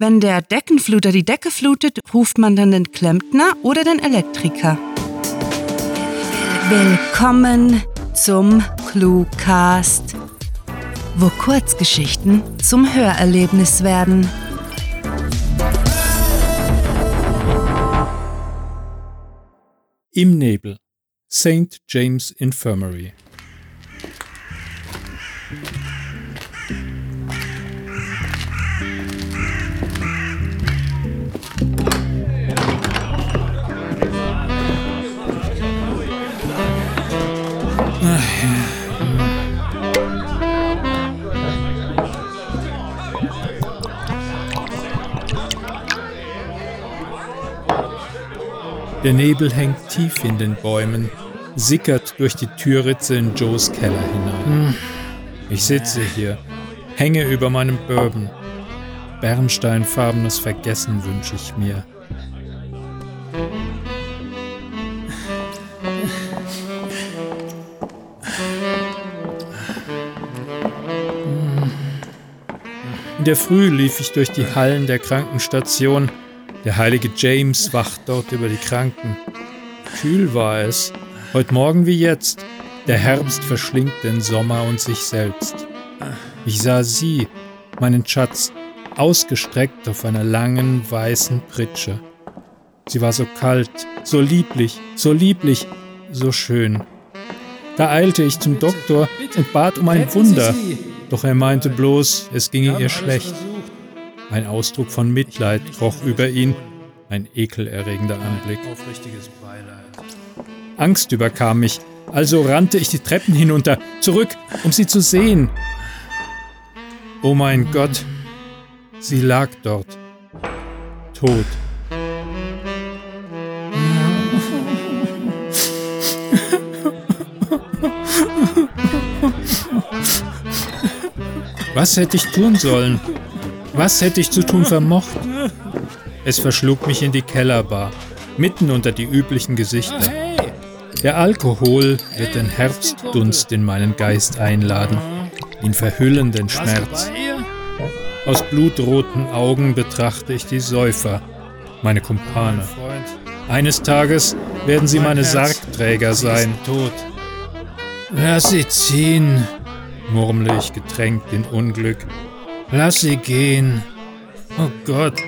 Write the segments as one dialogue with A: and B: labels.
A: Wenn der Deckenfluter die Decke flutet, ruft man dann den Klempner oder den Elektriker. Willkommen zum Cluecast, wo Kurzgeschichten zum Hörerlebnis werden.
B: Im Nebel St. James Infirmary Der Nebel hängt tief in den Bäumen, sickert durch die Türritze in Joes Keller hinein. Ich sitze hier, hänge über meinem Bourbon. Bernsteinfarbenes Vergessen wünsche ich mir. In der Früh lief ich durch die Hallen der Krankenstation. Der heilige James wacht dort über die Kranken. Kühl war es, heute Morgen wie jetzt. Der Herbst verschlingt den Sommer und sich selbst. Ich sah sie, meinen Schatz, ausgestreckt auf einer langen weißen Pritsche. Sie war so kalt, so lieblich, so lieblich, so schön. Da eilte ich zum Doktor und bat um ein Wunder. Doch er meinte bloß, es ginge ihr schlecht. Ein Ausdruck von Mitleid kroch über ihn, ein ekelerregender Anblick. Angst überkam mich, also rannte ich die Treppen hinunter, zurück, um sie zu sehen. Oh mein Gott, sie lag dort, tot. Was hätte ich tun sollen? Was hätte ich zu tun vermocht? Es verschlug mich in die Kellerbar, mitten unter die üblichen Gesichter. Der Alkohol wird den Herbstdunst in meinen Geist einladen, ihn verhüllen den Schmerz. Aus blutroten Augen betrachte ich die Säufer, meine Kumpane. Eines Tages werden sie meine Sargträger sein. Lass sie ziehen, murmle ich getränkt in Unglück. Lass sie gehen. Oh Gott,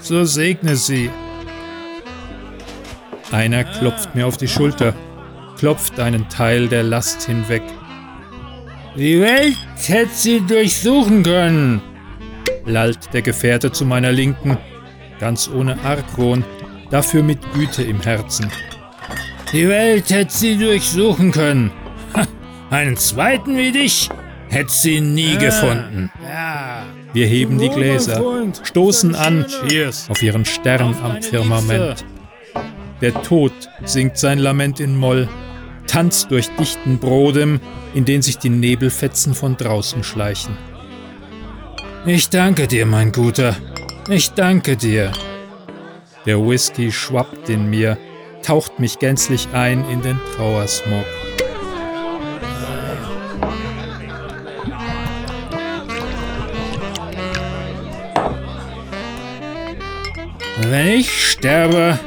B: so segne sie. Einer klopft mir auf die Schulter, klopft einen Teil der Last hinweg. Die Welt hätte sie durchsuchen können, lallt der Gefährte zu meiner Linken, ganz ohne Argwohn, dafür mit Güte im Herzen. Die Welt hätte sie durchsuchen können. Einen zweiten wie dich hätte sie nie ja, gefunden. Wir heben die Gläser, stoßen an auf ihren Stern am Firmament. Der Tod singt sein Lament in Moll, tanzt durch dichten Brodem, in den sich die Nebelfetzen von draußen schleichen. Ich danke dir, mein Guter. Ich danke dir. Der Whisky schwappt in mir, taucht mich gänzlich ein in den Trauersmog. Wenn ich sterbe,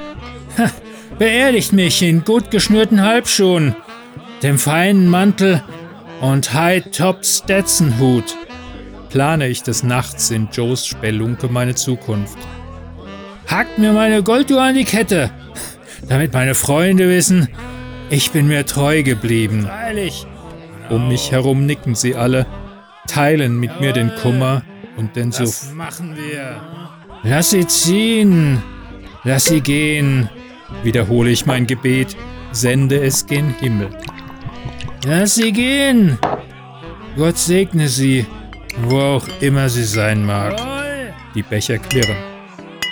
B: beerdigt mich in gut geschnürten Halbschuhen, dem feinen Mantel und High-Top Stetson-Hut. Plane ich des Nachts in Joes Spelunke meine Zukunft. Hackt mir meine Golduhr an die Kette, damit meine Freunde wissen, ich bin mir treu geblieben. Freilich. Um mich herum nicken sie alle, teilen mit mir den Kummer und den Suff. Das machen wir. Lass sie ziehen, lass sie gehen, wiederhole ich mein Gebet, sende es gen Himmel. Lass sie gehen! Gott segne sie, wo auch immer sie sein mag. Die Becher klirren.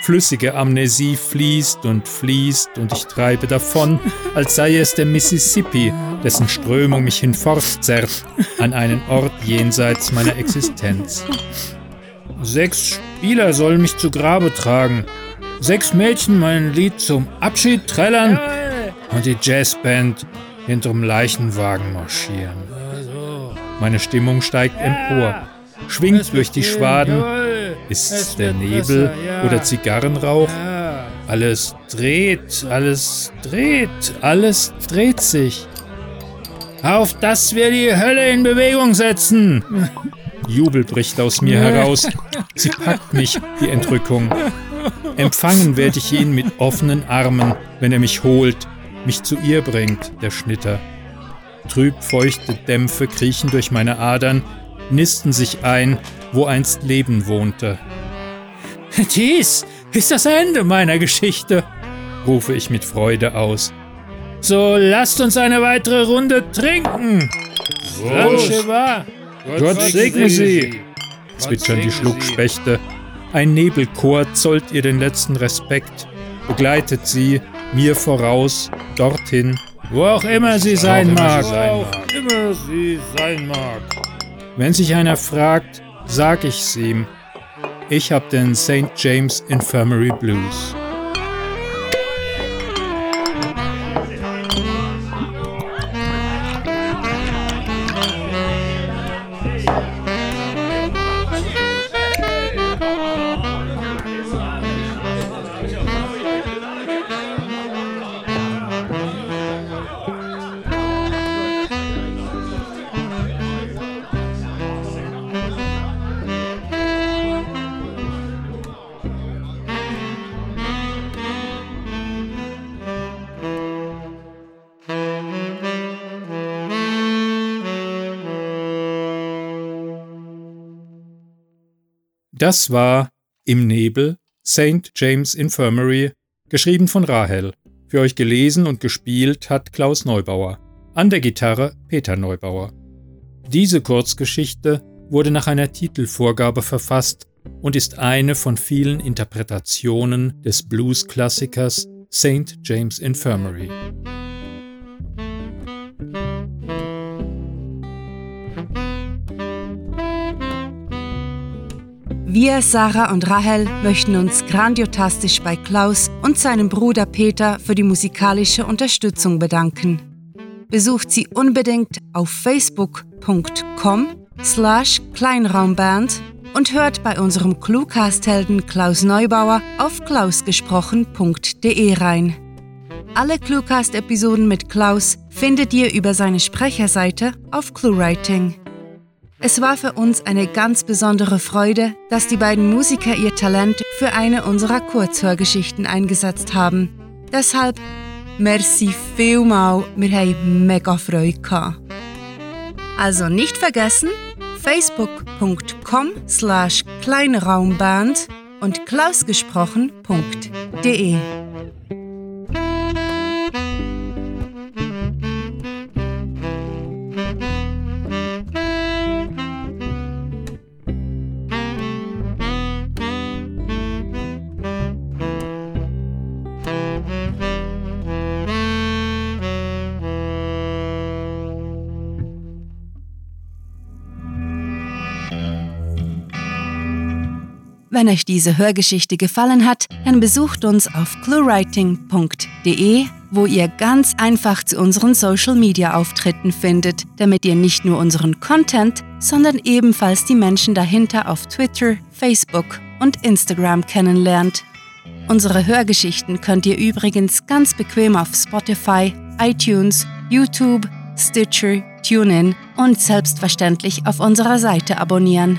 B: Flüssige Amnesie fließt und fließt und ich treibe davon, als sei es der Mississippi, dessen Strömung mich hinfortzerrt an einen Ort jenseits meiner Existenz. Sechs Spieler sollen mich zu Grabe tragen. Sechs Mädchen mein Lied zum Abschied trällern und die Jazzband hinterm Leichenwagen marschieren. Meine Stimmung steigt empor, schwingt durch die Schwaden, Ist es der Nebel oder Zigarrenrauch? Alles dreht, alles dreht, alles dreht sich. Auf dass wir die Hölle in Bewegung setzen! Jubel bricht aus mir heraus. Sie packt mich, die Entrückung. Empfangen werde ich ihn mit offenen Armen, wenn er mich holt, mich zu ihr bringt, der Schnitter. Trüb feuchte Dämpfe kriechen durch meine Adern, nisten sich ein, wo einst Leben wohnte. Dies ist das Ende meiner Geschichte, rufe ich mit Freude aus. So lasst uns eine weitere Runde trinken. Blancheva, Gott segne sie, zwitschern die Schluckspechte. Ein Nebelchor zollt ihr den letzten Respekt, begleitet sie mir voraus, dorthin, wo auch immer sie sein mag. Wo auch immer sie sein mag. Wenn sich einer fragt, sag ich's ihm. Ich hab den St. James Infirmary Blues. Das war Im Nebel, St. James Infirmary, geschrieben von Rahel. Für euch gelesen und gespielt hat Klaus Neubauer. An der Gitarre Peter Neubauer. Diese Kurzgeschichte wurde nach einer Titelvorgabe verfasst und ist eine von vielen Interpretationen des Blues-Klassikers St. James Infirmary.
A: Wir, Sarah und Rahel, möchten uns grandiotastisch bei Klaus und seinem Bruder Peter für die musikalische Unterstützung bedanken. Besucht sie unbedingt auf facebook.com slash Kleinraumband und hört bei unserem Cluecast-Helden Klaus Neubauer auf klausgesprochen.de rein. Alle Cluecast-Episoden mit Klaus findet ihr über seine Sprecherseite auf ClueWriting. Es war für uns eine ganz besondere Freude, dass die beiden Musiker ihr Talent für eine unserer Kurzhörgeschichten eingesetzt haben. Deshalb merci vielmal, wir haben mega Freude gehabt. Also nicht vergessen, facebook.com slash kleinraumband und klausgesprochen.de. Wenn euch diese Hörgeschichte gefallen hat, dann besucht uns auf cluewriting.de, wo ihr ganz einfach zu unseren Social Media Auftritten findet, damit ihr nicht nur unseren Content, sondern ebenfalls die Menschen dahinter auf Twitter, Facebook und Instagram kennenlernt. Unsere Hörgeschichten könnt ihr übrigens ganz bequem auf Spotify, iTunes, YouTube, Stitcher, TuneIn und selbstverständlich auf unserer Seite abonnieren.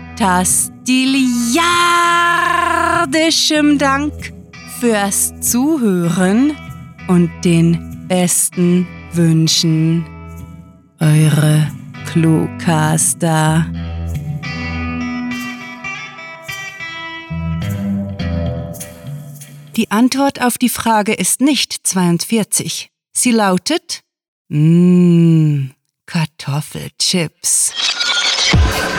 A: Fantastilia! Nerdischem Dank fürs Zuhören und den besten Wünschen. Eure Cluecaster. Die Antwort auf die Frage ist nicht 42. Sie lautet Mmm, Kartoffelchips.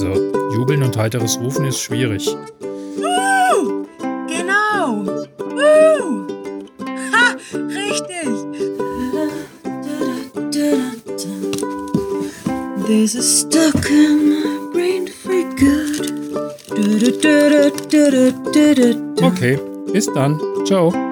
B: Also, jubeln und heiteres Rufen ist schwierig.
C: Woo! Genau. Woo! Ha, richtig. This is stuck in my brain for good.
B: Okay, bis dann. Ciao.